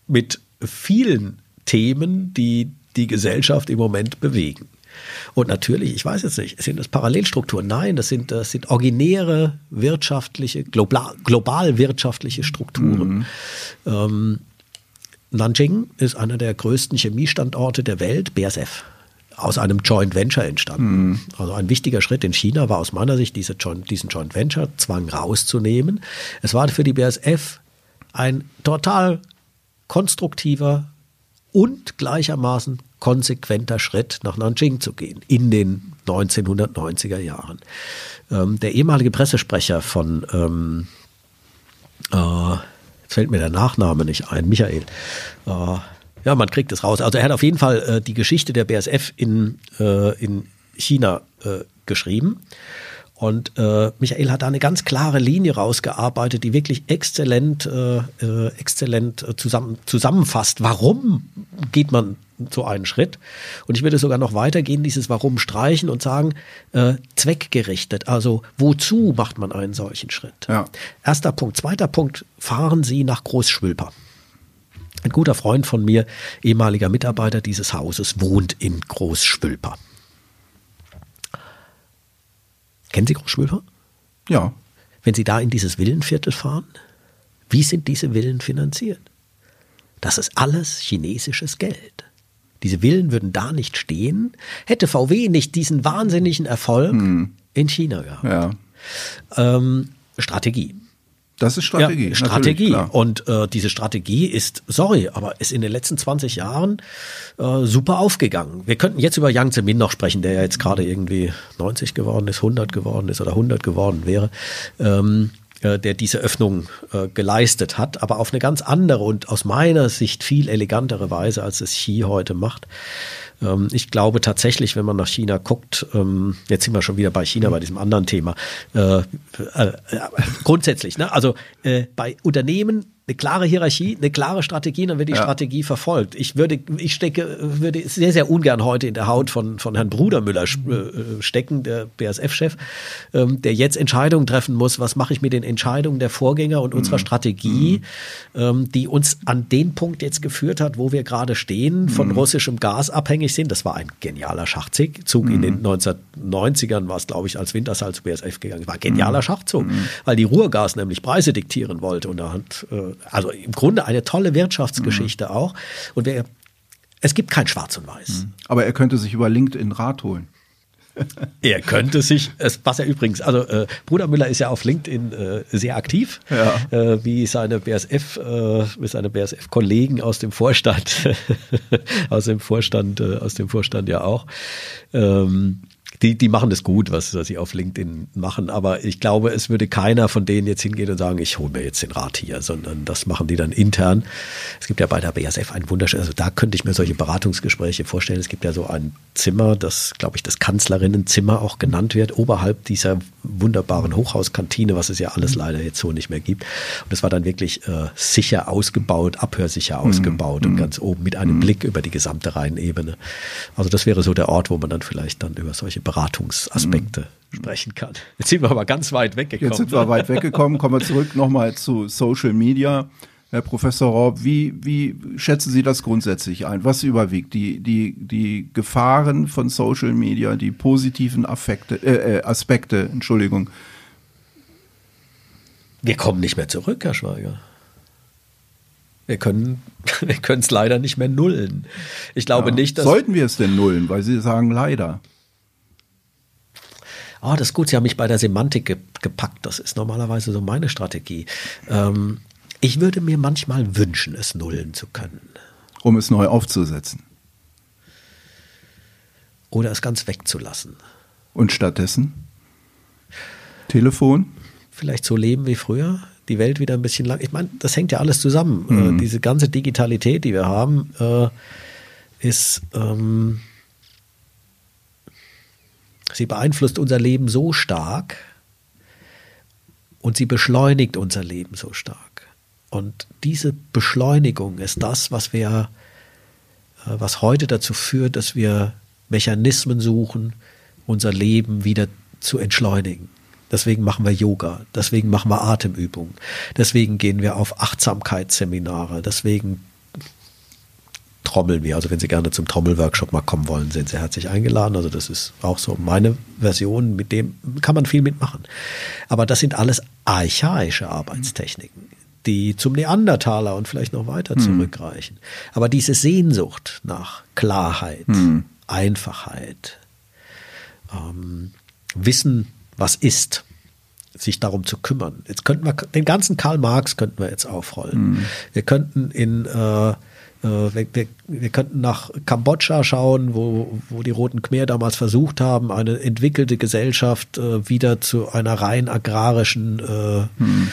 mit vielen Themen, die die Gesellschaft im Moment bewegen. Und natürlich, ich weiß jetzt nicht, sind das Parallelstrukturen? Nein, das sind, das sind originäre wirtschaftliche, global, global wirtschaftliche Strukturen. Mhm. Ähm, Nanjing ist einer der größten Chemiestandorte der Welt, BASF aus einem Joint Venture entstanden. Mhm. Also ein wichtiger Schritt in China war aus meiner Sicht, diese Joint, diesen Joint Venture Zwang rauszunehmen. Es war für die BASF ein total konstruktiver und gleichermaßen konsequenter Schritt nach Nanjing zu gehen in den 1990er Jahren. Ähm, der ehemalige Pressesprecher von, ähm, äh, jetzt fällt mir der Nachname nicht ein, Michael, äh, ja, man kriegt es raus. Also er hat auf jeden Fall äh, die Geschichte der BSF in, äh, in China äh, geschrieben. Und äh, Michael hat da eine ganz klare Linie rausgearbeitet, die wirklich exzellent, äh, äh, exzellent äh, zusammen, zusammenfasst. Warum geht man so einen Schritt? Und ich würde sogar noch weitergehen, dieses Warum streichen und sagen, äh, zweckgerichtet. Also wozu macht man einen solchen Schritt? Ja. Erster Punkt. Zweiter Punkt, fahren Sie nach Großschwülper. Ein guter Freund von mir, ehemaliger Mitarbeiter dieses Hauses, wohnt in Großschwülper. Kennen Sie Großschwülper? Ja. Wenn Sie da in dieses Villenviertel fahren, wie sind diese Villen finanziert? Das ist alles chinesisches Geld. Diese Villen würden da nicht stehen, hätte VW nicht diesen wahnsinnigen Erfolg hm. in China gehabt. Ja. Ähm, Strategie. Das ist Strategie. Ja, Strategie. Und äh, diese Strategie ist, sorry, aber ist in den letzten 20 Jahren äh, super aufgegangen. Wir könnten jetzt über Yang Zemin noch sprechen, der ja jetzt gerade irgendwie 90 geworden ist, 100 geworden ist oder 100 geworden wäre. Ähm, äh, der diese Öffnung äh, geleistet hat, aber auf eine ganz andere und aus meiner Sicht viel elegantere Weise, als es Xi heute macht. Ähm, ich glaube tatsächlich, wenn man nach China guckt, ähm, jetzt sind wir schon wieder bei China, bei diesem anderen Thema, äh, äh, äh grundsätzlich, ne? also äh, bei Unternehmen eine klare Hierarchie, eine klare Strategie, dann wird die ja. Strategie verfolgt. Ich würde, ich stecke, würde sehr, sehr ungern heute in der Haut von, von Herrn Brudermüller äh, stecken, der BASF-Chef, ähm, der jetzt Entscheidungen treffen muss. Was mache ich mit den Entscheidungen der Vorgänger und unserer mhm. Strategie, mhm. ähm, die uns an den Punkt jetzt geführt hat, wo wir gerade stehen, von mhm. russischem Gas abhängig sind. Das war ein genialer Schachzug. In den 1990ern mhm. war es, glaube ich, als Wintershall zu BASF gegangen. War ein genialer mhm. Schachzug, mhm. weil die Ruhrgas nämlich Preise diktieren wollte und da hat äh, also im Grunde eine tolle Wirtschaftsgeschichte mhm. auch. Und wer, es gibt kein Schwarz und Weiß. Mhm. Aber er könnte sich über LinkedIn Rat holen. er könnte sich, was er übrigens, also äh, Bruder Müller ist ja auf LinkedIn äh, sehr aktiv, ja. äh, wie seine BSF, äh, wie seine BSF-Kollegen aus dem Vorstand, aus dem Vorstand, äh, aus dem Vorstand ja auch. Ähm, die, die machen das gut, was, was sie auf LinkedIn machen, aber ich glaube, es würde keiner von denen jetzt hingehen und sagen, ich hole mir jetzt den Rat hier, sondern das machen die dann intern. Es gibt ja bei der BASF ein wunderschönes, also da könnte ich mir solche Beratungsgespräche vorstellen. Es gibt ja so ein Zimmer, das, glaube ich, das Kanzlerinnenzimmer auch genannt wird, oberhalb dieser wunderbaren Hochhauskantine, was es ja alles leider jetzt so nicht mehr gibt. Und das war dann wirklich äh, sicher ausgebaut, abhörsicher ausgebaut mhm. und ganz oben mit einem mhm. Blick über die gesamte Rheinebene. Also das wäre so der Ort, wo man dann vielleicht dann über solche Beratungsaspekte mhm. sprechen kann. Jetzt sind wir aber ganz weit weggekommen. Jetzt sind wir weit weggekommen. Kommen wir zurück nochmal zu Social Media. Herr Professor Raub, wie, wie schätzen Sie das grundsätzlich ein? Was überwiegt? Die, die, die Gefahren von Social Media, die positiven Affekte, äh, äh Aspekte, Entschuldigung. Wir kommen nicht mehr zurück, Herr Schweiger. Wir können wir es leider nicht mehr nullen. Ich glaube ja. nicht, dass. Sollten wir es denn nullen? Weil Sie sagen leider. Oh, das ist gut, Sie haben mich bei der Semantik ge gepackt. Das ist normalerweise so meine Strategie. Ähm, ich würde mir manchmal wünschen, es nullen zu können. Um es neu aufzusetzen. Oder es ganz wegzulassen. Und stattdessen? Telefon? Vielleicht so leben wie früher, die Welt wieder ein bisschen lang. Ich meine, das hängt ja alles zusammen. Äh, mhm. Äh, diese ganze Digitalität, die wir haben, äh, ist, ähm, sie beeinflusst unser Leben so stark und sie beschleunigt unser Leben so stark. Und diese Beschleunigung ist das, was wir, äh, was heute dazu führt, dass wir Mechanismen suchen, unser Leben wieder zu entschleunigen. Deswegen machen wir Yoga, deswegen machen wir Atemübungen, deswegen gehen wir auf Achtsamkeitsseminare, deswegen trommeln wir. Also wenn Sie gerne zum Trommelworkshop mal kommen wollen, sind Sie herzlich eingeladen. Also das ist auch so meine Version, mit dem kann man viel mitmachen. Aber das sind alles archaische Arbeitstechniken, die zum Neandertaler und vielleicht noch weiter hm. zurückreichen. Aber diese Sehnsucht nach Klarheit, hm. Einfachheit, ähm, Wissen was ist, sich darum zu kümmern. Jetzt könnten wir den ganzen Karl Marx könnten wir jetzt aufrollen. Mhm. Wir könnten in äh, wir, wir, wir, könnten nach Kambodscha schauen, wo, wo die Roten Khmer damals versucht haben, eine entwickelte Gesellschaft äh, wieder zu einer rein agrarischen äh, hm.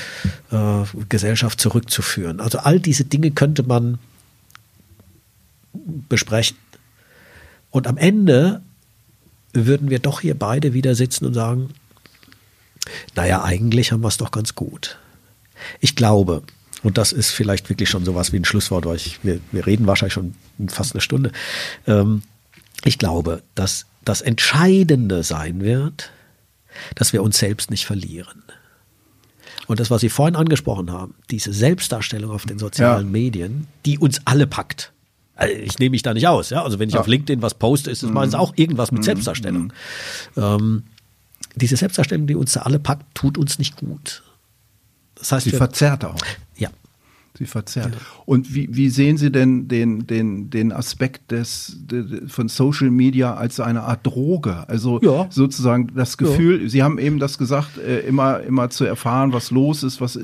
äh, Gesellschaft zurückzuführen. Also all diese Dinge könnte man besprechen. Und am Ende würden wir doch hier beide wieder sitzen und sagen, naja, eigentlich haben wir es doch ganz gut. Ich glaube, und das ist vielleicht wirklich schon sowas wie ein Schlusswort, weil ich, wir, wir reden wahrscheinlich schon fast eine Stunde. Ähm, ich glaube, dass das Entscheidende sein wird, dass wir uns selbst nicht verlieren. Und das, was Sie vorhin angesprochen haben, diese Selbstdarstellung auf den sozialen ja. Medien, die uns alle packt. Also ich nehme mich da nicht aus. Ja? Also wenn ich ja. auf LinkedIn was poste, ist es mhm. meistens auch irgendwas mit mhm. Selbstdarstellung. Mhm. Ähm, diese Selbstdarstellung, die uns da alle packt, tut uns nicht gut. Das heißt, sie verzerrt auch. Ja. Sie verzerrt. Ja. Und wie, wie sehen Sie denn den, den, den Aspekt des, de, von Social Media als eine Art Droge? Also ja. sozusagen das Gefühl, ja. Sie haben eben das gesagt, äh, immer, immer zu erfahren, was los ist, was,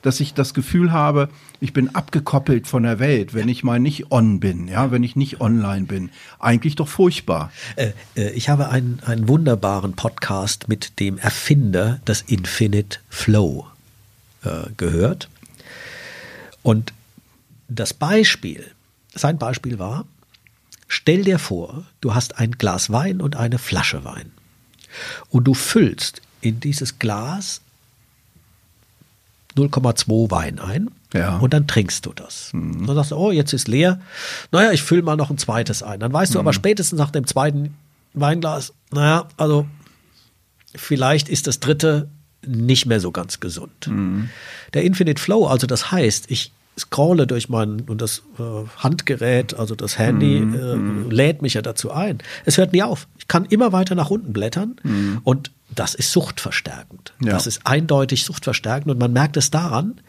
dass ich das Gefühl habe, ich bin abgekoppelt von der Welt, wenn ich mal nicht on bin, ja, wenn ich nicht online bin. Eigentlich doch furchtbar. Äh, äh, ich habe einen, einen wunderbaren Podcast mit dem Erfinder des Infinite Flow äh, gehört. Und das Beispiel, sein Beispiel war, stell dir vor, du hast ein Glas Wein und eine Flasche Wein. Und du füllst in dieses Glas 0,2 Wein ein ja. und dann trinkst du das. Mhm. Dann sagst du, oh, jetzt ist leer. Naja, ich fülle mal noch ein zweites ein. Dann weißt mhm. du aber spätestens nach dem zweiten Weinglas, naja, also vielleicht ist das dritte nicht mehr so ganz gesund. Mhm. Der Infinite Flow, also das heißt, ich scrolle durch mein und das äh, Handgerät, also das Handy, mhm. äh, mhm. lädt mich ja dazu ein. Es hört nie auf. Ich kann immer weiter nach unten blättern mhm. und das ist suchtverstärkend. Ja. Das ist eindeutig suchtverstärkend und man merkt es daran,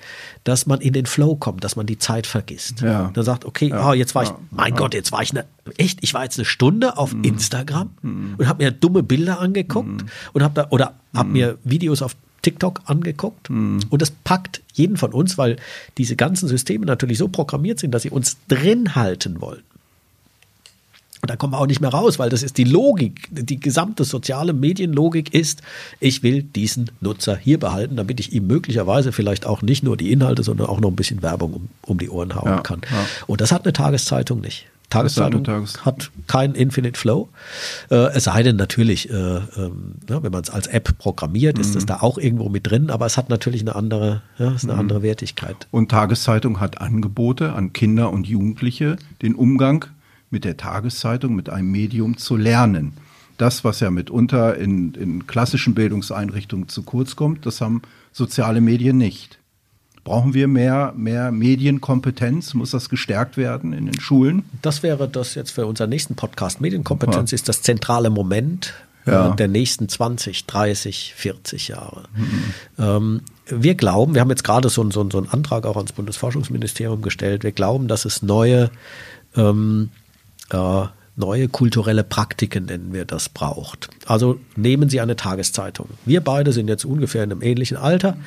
dass man in den Flow kommt, dass man die Zeit vergisst. Ja. Dann sagt, okay, ja. oh, jetzt war ich, mein Gott, jetzt war ich eine, echt, ich war jetzt eine Stunde auf mhm. Instagram mhm. und habe mir dumme Bilder angeguckt mhm. und habe da oder habe mir Videos auf TikTok angeguckt mhm. und das packt jeden von uns, weil diese ganzen Systeme natürlich so programmiert sind, dass sie uns drin halten wollen. Und da kommen wir auch nicht mehr raus, weil das ist die Logik, die gesamte soziale Medienlogik ist, ich will diesen Nutzer hier behalten, damit ich ihm möglicherweise vielleicht auch nicht nur die Inhalte, sondern auch noch ein bisschen Werbung um, um die Ohren hauen Ja, kann. ja. Und das hat eine Tageszeitung nicht. Tageszeitung Tages- hat keinen Infinite Flow. Äh, es sei denn natürlich, äh, ja, wenn man es als App programmiert, ist Mhm. es da auch irgendwo mit drin, aber es hat natürlich eine andere, ja, ist eine Mhm. andere Wertigkeit. Und Tageszeitung hat Angebote an Kinder und Jugendliche, den Umgang mit der Tageszeitung, mit einem Medium zu lernen. Das, was ja mitunter in, in klassischen Bildungseinrichtungen zu kurz kommt, das haben soziale Medien nicht. Brauchen wir mehr, mehr Medienkompetenz? Muss das gestärkt werden in den Schulen? Das wäre das jetzt für unseren nächsten Podcast. Medienkompetenz ist das zentrale Moment Ja. äh, der nächsten 20, 30, 40 Jahre. Ähm, wir glauben, wir haben jetzt gerade so, einen- so, so einen Antrag auch ans Bundesforschungsministerium gestellt, wir glauben, dass es neue, ähm, äh, neue kulturelle Praktiken, nennen wir das, braucht. Also nehmen Sie eine Tageszeitung. Wir beide sind jetzt ungefähr in einem ähnlichen Alter.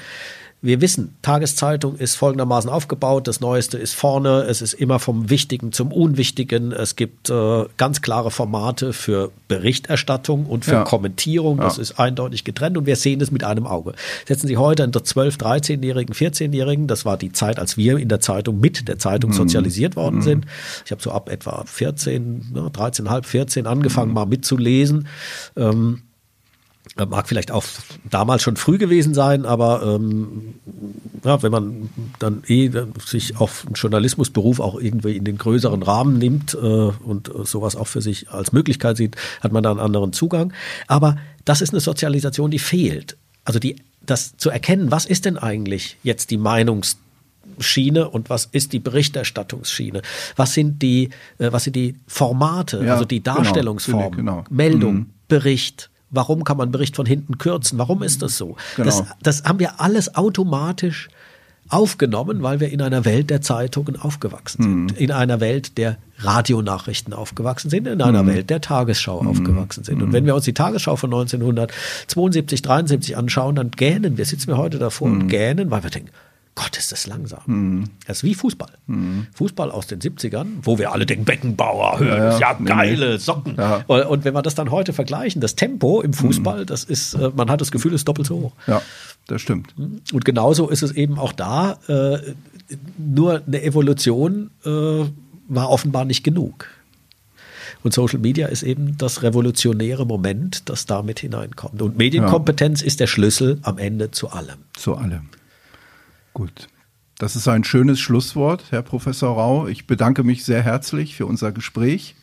Wir wissen, Tageszeitung ist folgendermaßen aufgebaut. Das Neueste ist vorne. Es ist immer vom Wichtigen zum Unwichtigen. Es gibt äh, ganz klare Formate für Berichterstattung und für Ja. Kommentierung. Das Ja. ist eindeutig getrennt und wir sehen es mit einem Auge. Setzen Sie heute einen 12-, 13-Jährigen, 14-Jährigen, das war die Zeit, als wir in der Zeitung mit der Zeitung sozialisiert worden sind. Ich habe so ab etwa 14, ne, 13,5, 14 angefangen, mal mitzulesen. Ähm, Mag vielleicht auch damals schon früh gewesen sein, aber ähm, ja, wenn man dann eh sich auf einen Journalismusberuf auch irgendwie in den größeren Rahmen nimmt äh, und sowas auch für sich als Möglichkeit sieht, hat man da einen anderen Zugang. Aber das ist eine Sozialisation, die fehlt. Also die, das zu erkennen, was ist denn eigentlich jetzt die Meinungs Schiene und was ist die Berichterstattungsschiene? Was sind die, äh, was sind die Formate, Ja, also die genau, Darstellungsformen? genau. Meldung, Mhm. Bericht. Warum kann man Bericht von hinten kürzen? Warum ist das so? Das, Genau. das haben wir alles automatisch aufgenommen, weil wir in einer Welt der Zeitungen aufgewachsen sind, in einer Welt der Radionachrichten aufgewachsen sind, in einer Welt der Tagesschau aufgewachsen sind. Und wenn wir uns die Tagesschau von 1972, 73 anschauen, dann gähnen wir, sitzen wir heute davor und gähnen, weil wir denken, Gott, ist das langsam. Das ist wie Fußball. Fußball aus den 70ern, wo wir alle denken, Beckenbauer, ja, ja. ja Nee, geile nee. Socken. Ja. Und, und wenn wir das dann heute vergleichen, das Tempo im Fußball, das ist, äh, man hat das Gefühl, es ist doppelt so hoch. Ja, das stimmt. Und genauso ist es eben auch da. Äh, nur eine Evolution äh, war offenbar nicht genug. Und Social Media ist eben das revolutionäre Moment, das damit hineinkommt. Und Medienkompetenz ist der Schlüssel am Ende zu allem. Zu allem. Gut. Das ist ein schönes Schlusswort, Herr Professor Rau. Ich bedanke mich sehr herzlich für unser Gespräch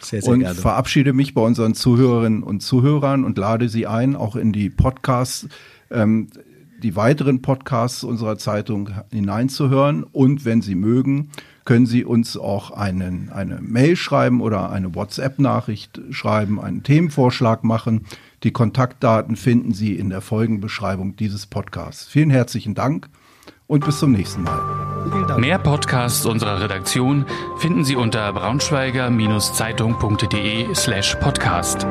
Sehr, sehr und gerne. verabschiede mich bei unseren Zuhörerinnen und Zuhörern und lade Sie ein, auch in die Podcasts, ähm, die weiteren Podcasts unserer Zeitung hineinzuhören. Und wenn Sie mögen, können Sie uns auch einen, eine Mail schreiben oder eine WhatsApp-Nachricht schreiben, einen Themenvorschlag machen. Die Kontaktdaten finden Sie in der Folgenbeschreibung dieses Podcasts. Vielen herzlichen Dank und bis zum nächsten Mal. Mehr Podcasts unserer Redaktion finden Sie unter braunschweiger-zeitung.de slash podcast.